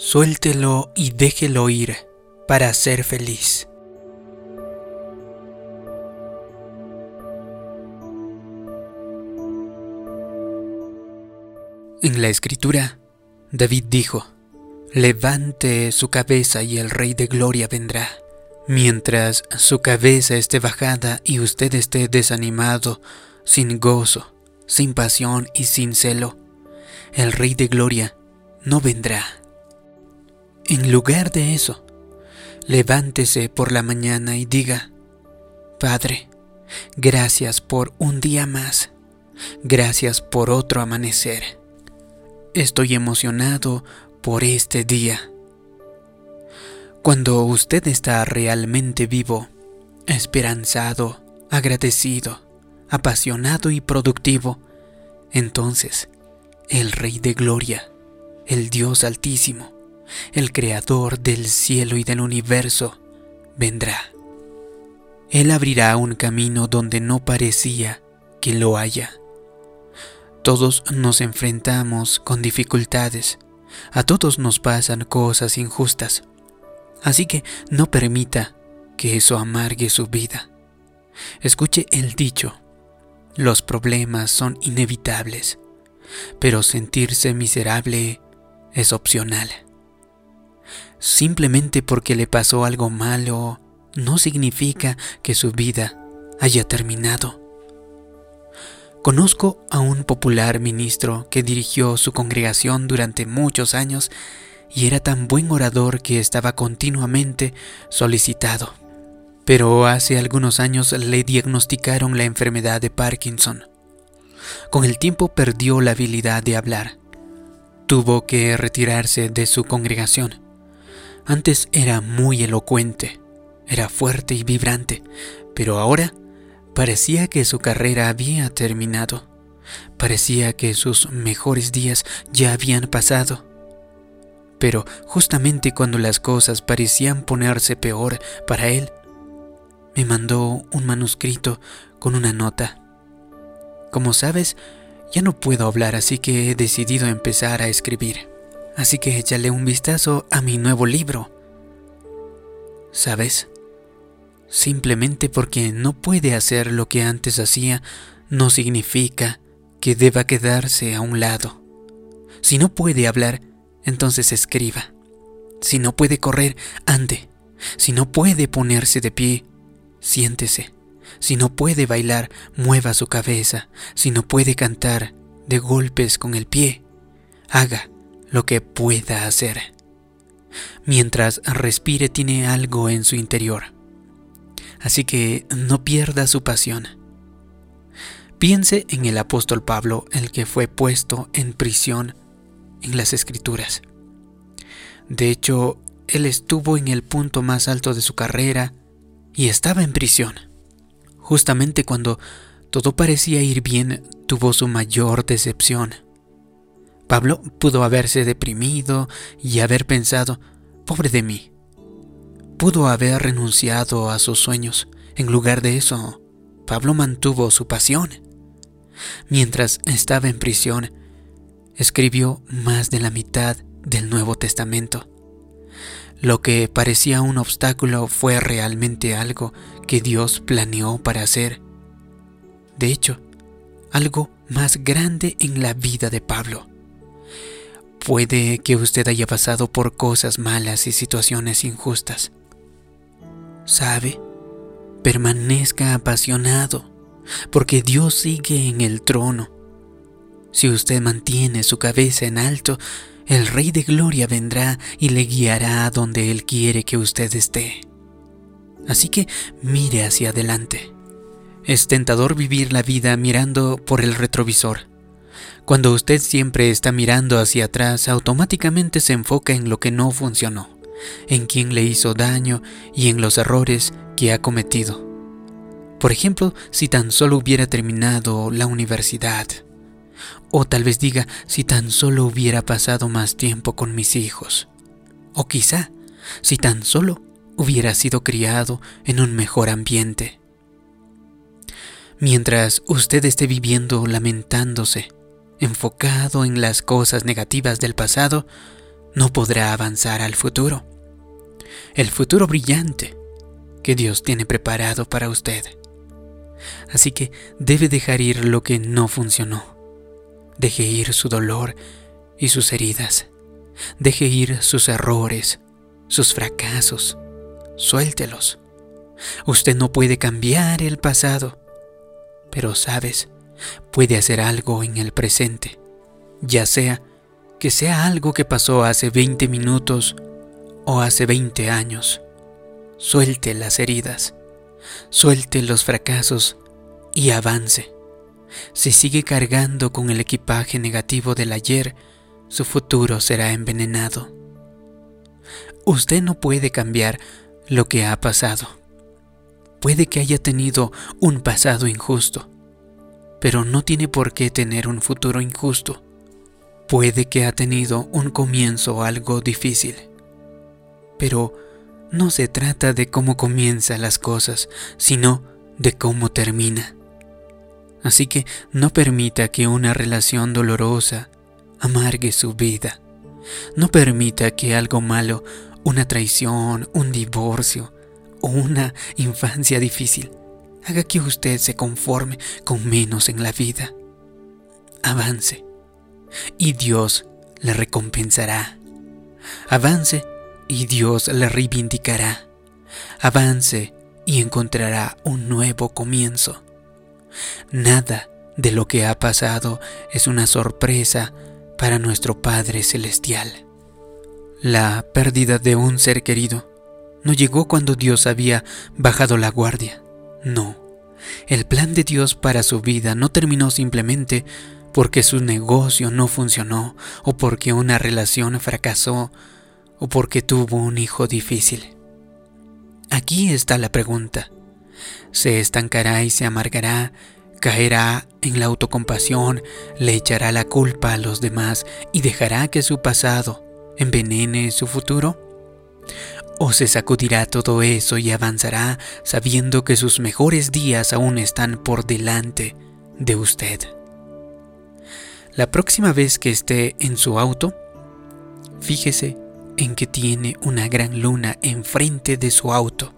Suéltelo y déjelo ir para ser feliz. En la escritura, David dijo, Levante su cabeza y el Rey de Gloria vendrá. Mientras su cabeza esté bajada y usted esté desanimado, sin gozo, sin pasión y sin celo, el Rey de Gloria no vendrá. En lugar de eso, levántese por la mañana y diga, Padre, gracias por un día más, gracias por otro amanecer. Estoy emocionado por este día. Cuando usted está realmente vivo, esperanzado, agradecido, apasionado y productivo, entonces el Rey de Gloria, el Dios Altísimo, el Creador del cielo y del universo, vendrá. Él abrirá un camino donde no parecía que lo haya. Todos nos enfrentamos con dificultades, a todos nos pasan cosas injustas, así que no permita que eso amargue su vida. Escuche el dicho, los problemas son inevitables, pero sentirse miserable es opcional. Simplemente porque le pasó algo malo no significa que su vida haya terminado. Conozco a un popular ministro que dirigió su congregación durante muchos años y era tan buen orador que estaba continuamente solicitado. Pero hace algunos años le diagnosticaron la enfermedad de Parkinson. Con el tiempo perdió la habilidad de hablar. Tuvo que retirarse de su congregación. Antes era muy elocuente, era fuerte y vibrante, pero ahora parecía que su carrera había terminado. Parecía que sus mejores días ya habían pasado. Pero justamente cuando las cosas parecían ponerse peor para él, me mandó un manuscrito con una nota. Como sabes, ya no puedo hablar, así que he decidido empezar a escribir. Así que échale un vistazo a mi nuevo libro. ¿Sabes? Simplemente porque no puede hacer lo que antes hacía, no significa que deba quedarse a un lado. Si no puede hablar, entonces escriba. Si no puede correr, ande. Si no puede ponerse de pie, siéntese. Si no puede bailar, mueva su cabeza. Si no puede cantar de golpes con el pie, haga lo que pueda hacer. Mientras respire tiene algo en su interior. Así que no pierda su pasión. Piense en el apóstol Pablo, el que fue puesto en prisión en las escrituras. De hecho, él estuvo en el punto más alto de su carrera y estaba en prisión. Justamente cuando todo parecía ir bien, tuvo su mayor decepción. Pablo pudo haberse deprimido y haber pensado, pobre de mí. Pudo haber renunciado a sus sueños. En lugar de eso, Pablo mantuvo su pasión. Mientras estaba en prisión, escribió más de la mitad del Nuevo Testamento. Lo que parecía un obstáculo fue realmente algo que Dios planeó para hacer. De hecho, algo más grande en la vida de Pablo. Puede que usted haya pasado por cosas malas y situaciones injustas. ¿Sabe? Permanezca apasionado, porque Dios sigue en el trono. Si usted mantiene su cabeza en alto, el Rey de Gloria vendrá y le guiará a donde Él quiere que usted esté. Así que mire hacia adelante. Es tentador vivir la vida mirando por el retrovisor. Cuando usted siempre está mirando hacia atrás, automáticamente se enfoca en lo que no funcionó, en quién le hizo daño y en los errores que ha cometido. Por ejemplo, si tan solo hubiera terminado la universidad, o tal vez diga si tan solo hubiera pasado más tiempo con mis hijos. O quizá si tan solo hubiera sido criado en un mejor ambiente. Mientras usted esté viviendo lamentándose, enfocado en las cosas negativas del pasado, no podrá avanzar al futuro. El futuro brillante que Dios tiene preparado para usted. Así que debe dejar ir lo que no funcionó. Deje ir su dolor y sus heridas. Deje ir sus errores, sus fracasos. Suéltelos. Usted no puede cambiar el pasado, pero sabes, puede hacer algo en el presente, ya sea que sea algo que pasó hace 20 minutos o hace 20 años. Suelte las heridas, suelte los fracasos y avance. Si sigue cargando con el equipaje negativo del ayer, su futuro será envenenado. Usted no puede cambiar lo que ha pasado. Puede que haya tenido un pasado injusto, pero no tiene por qué tener un futuro injusto. Puede que ha tenido un comienzo algo difícil, pero no se trata de cómo comienzan las cosas, sino de cómo termina. Así que no permita que una relación dolorosa amargue su vida. No permita que algo malo, una traición, un divorcio o una infancia difícil, haga que usted se conforme con menos en la vida. Avance y Dios le recompensará. Avance y Dios le reivindicará. Avance y encontrará un nuevo comienzo. Nada de lo que ha pasado es una sorpresa para nuestro Padre Celestial. La pérdida de un ser querido no llegó cuando Dios había bajado la guardia. No, el plan de Dios para su vida no terminó simplemente porque su negocio no funcionó o porque una relación fracasó o porque tuvo un hijo difícil. Aquí está la pregunta. ¿Se estancará y se amargará? ¿Caerá en la autocompasión? ¿Le echará la culpa a los demás y dejará que su pasado envenene su futuro? ¿O se sacudirá todo eso y avanzará sabiendo que sus mejores días aún están por delante de usted? La próxima vez que esté en su auto, fíjese en que tiene una gran luna enfrente de su auto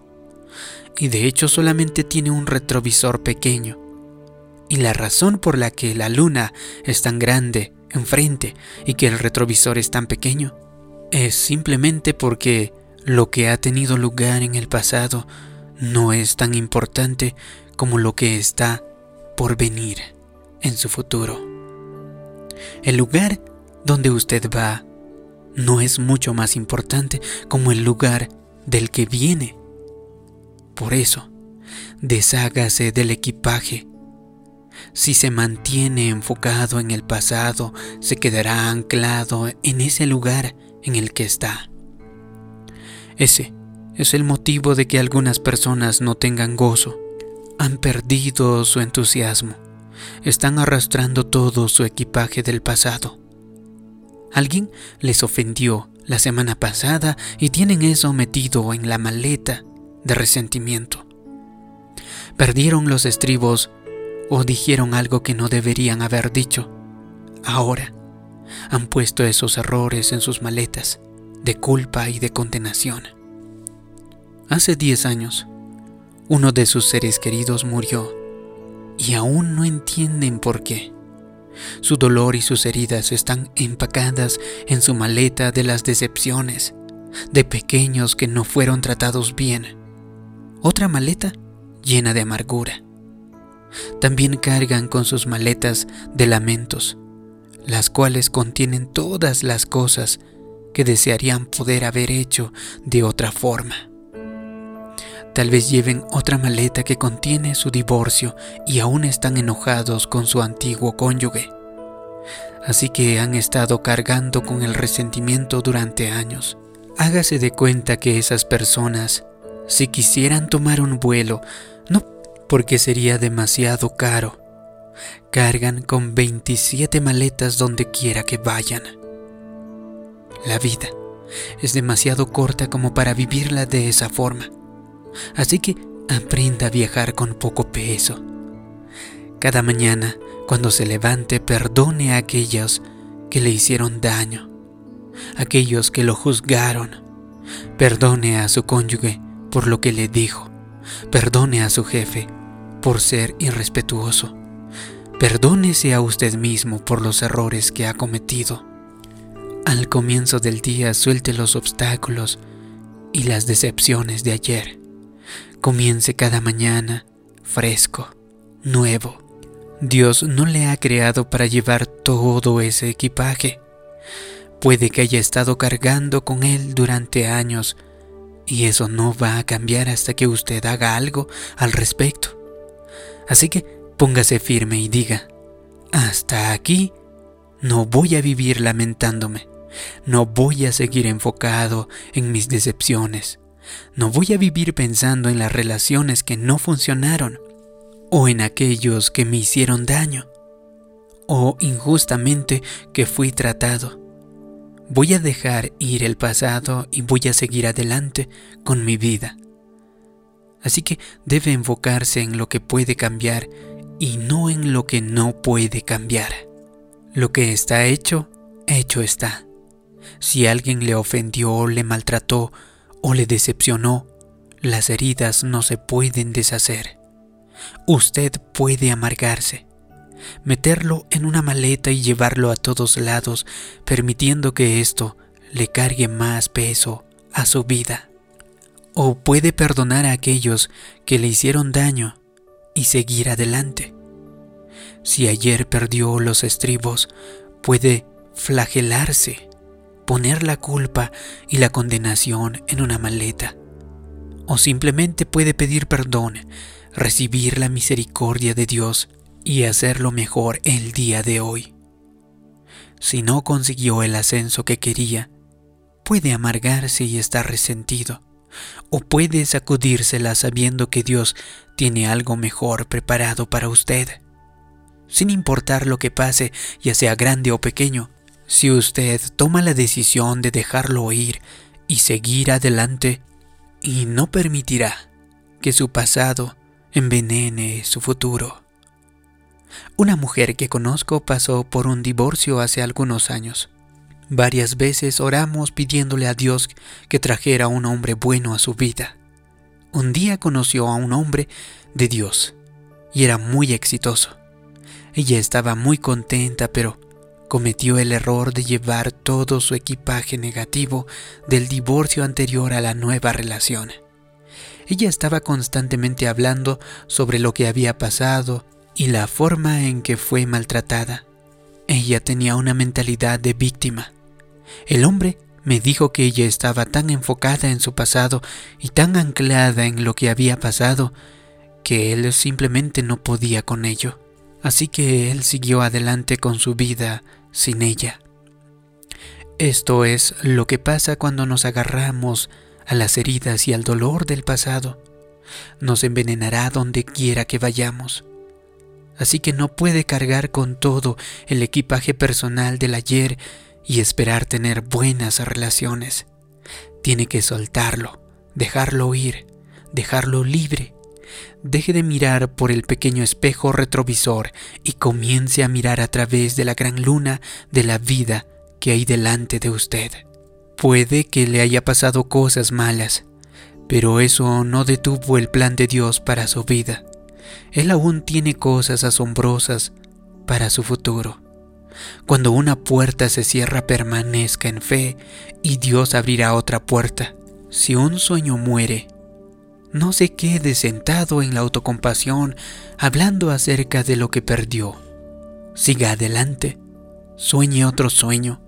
y de hecho solamente tiene un retrovisor pequeño. Y la razón por la que la luna es tan grande enfrente y que el retrovisor es tan pequeño es simplemente porque lo que ha tenido lugar en el pasado no es tan importante como lo que está por venir en su futuro. El lugar donde usted va no es mucho más importante como el lugar del que viene. Por eso, deshágase del equipaje. Si se mantiene enfocado en el pasado, se quedará anclado en ese lugar en el que está. Ese es el motivo de que algunas personas no tengan gozo. Han perdido su entusiasmo. Están arrastrando todo su equipaje del pasado. Alguien les ofendió la semana pasada y tienen eso metido en la maleta de resentimiento. Perdieron los estribos o dijeron algo que no deberían haber dicho. Ahora han puesto esos errores en sus maletas de culpa y de condenación. Hace 10 años, uno de sus seres queridos murió y aún no entienden por qué. Su dolor y sus heridas están empacadas en su maleta de las decepciones, de pequeños que no fueron tratados bien. Otra maleta llena de amargura. También cargan con sus maletas de lamentos, las cuales contienen todas las cosas que desearían poder haber hecho de otra forma. Tal vez lleven otra maleta que contiene su divorcio y aún están enojados con su antiguo cónyuge. Así que han estado cargando con el resentimiento durante años. Hágase de cuenta que esas personas, si quisieran tomar un vuelo, no porque sería demasiado caro, cargan con 27 maletas donde quiera que vayan. La vida es demasiado corta como para vivirla de esa forma. Así que aprenda a viajar con poco peso. Cada mañana, cuando se levante, perdone a aquellos que le hicieron daño. aquellos que lo juzgaron. Perdone a su cónyuge por lo que le dijo. Perdone a su jefe por ser irrespetuoso. Perdónese a usted mismo por los errores que ha cometido. Al comienzo del día suelte los obstáculos y las decepciones de ayer. Comience cada mañana fresco, nuevo. Dios no le ha creado para llevar todo ese equipaje. Puede que haya estado cargando con él durante años y eso no va a cambiar hasta que usted haga algo al respecto. Así que póngase firme y diga, hasta aquí no voy a vivir lamentándome, no voy a seguir enfocado en mis decepciones, no voy a vivir pensando en las relaciones que no funcionaron o en aquellos que me hicieron daño o injustamente que fui tratado. Voy a dejar ir el pasado y voy a seguir adelante con mi vida. Así que debe enfocarse en lo que puede cambiar y no en lo que no puede cambiar. Lo que está hecho, hecho está. Si alguien le ofendió, le maltrató o le decepcionó, las heridas no se pueden deshacer. Usted puede amargarse, meterlo en una maleta y llevarlo a todos lados, permitiendo que esto le cargue más peso a su vida. O puede perdonar a aquellos que le hicieron daño y seguir adelante. Si ayer perdió los estribos, puede flagelarse, poner la culpa y la condenación en una maleta. O simplemente puede pedir perdón, recibir la misericordia de Dios y hacerlo mejor el día de hoy. Si no consiguió el ascenso que quería, puede amargarse y estar resentido o puede sacudírsela sabiendo que Dios tiene algo mejor preparado para usted. Sin importar lo que pase, ya sea grande o pequeño, si usted toma la decisión de dejarlo ir y seguir adelante, y no permitirá que su pasado envenene su futuro. Una mujer que conozco pasó por un divorcio hace algunos años. Varias veces oramos pidiéndole a Dios que trajera un hombre bueno a su vida. Un día conoció a un hombre de Dios y era muy exitoso. Ella estaba muy contenta, pero cometió el error de llevar todo su equipaje negativo del divorcio anterior a la nueva relación. Ella estaba constantemente hablando sobre lo que había pasado y la forma en que fue maltratada. Ella tenía una mentalidad de víctima el hombre me dijo que ella estaba tan enfocada en su pasado y tan anclada en lo que había pasado que él simplemente no podía con ello. Así que él siguió adelante con su vida sin ella. Esto es lo que pasa cuando nos agarramos a las heridas y al dolor del pasado. Nos envenenará donde quiera que vayamos. Así que no puede cargar con todo el equipaje personal del ayer y esperar tener buenas relaciones. Tiene que soltarlo, dejarlo ir, dejarlo libre. Deje de mirar por el pequeño espejo retrovisor y comience a mirar a través de la gran luna de la vida que hay delante de usted. Puede que le haya pasado cosas malas, pero eso no detuvo el plan de Dios para su vida. Él aún tiene cosas asombrosas para su futuro. Cuando una puerta se cierra, permanezca en fe y Dios abrirá otra puerta. Si un sueño muere, no se quede sentado en la autocompasión hablando acerca de lo que perdió. Siga adelante, sueñe otro sueño,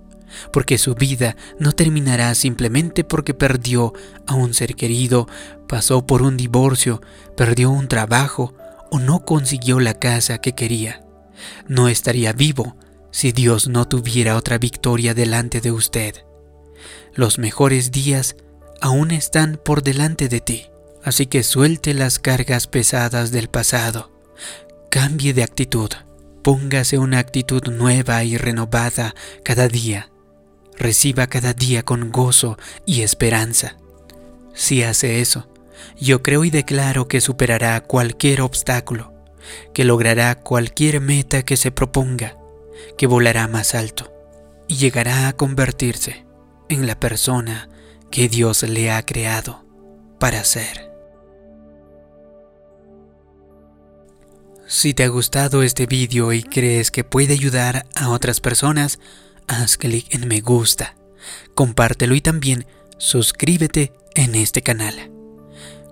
porque su vida no terminará simplemente porque perdió a un ser querido, pasó por un divorcio, perdió un trabajo o no consiguió la casa que quería. No estaría vivo si Dios no tuviera otra victoria delante de usted. Los mejores días aún están por delante de ti, así que suelte las cargas pesadas del pasado. Cambie de actitud, póngase una actitud nueva y renovada cada día. Reciba cada día con gozo y esperanza. Si hace eso, yo creo y declaro que superará cualquier obstáculo, que logrará cualquier meta que se proponga que volará más alto y llegará a convertirse en la persona que Dios le ha creado para ser. Si te ha gustado este vídeo y crees que puede ayudar a otras personas, haz clic en me gusta, compártelo y también suscríbete en este canal.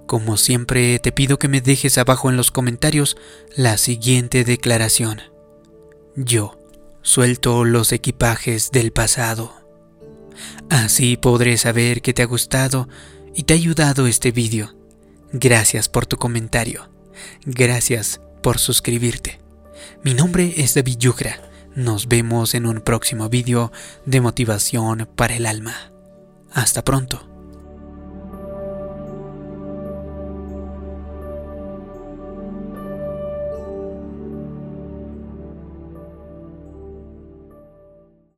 Como siempre te pido que me dejes abajo en los comentarios la siguiente declaración. Yo suelto los equipajes del pasado. Así podré saber que te ha gustado y te ha ayudado este vídeo. Gracias por tu comentario. Gracias por suscribirte. Mi nombre es David Yugra. Nos vemos en un próximo vídeo de motivación para el alma. Hasta pronto.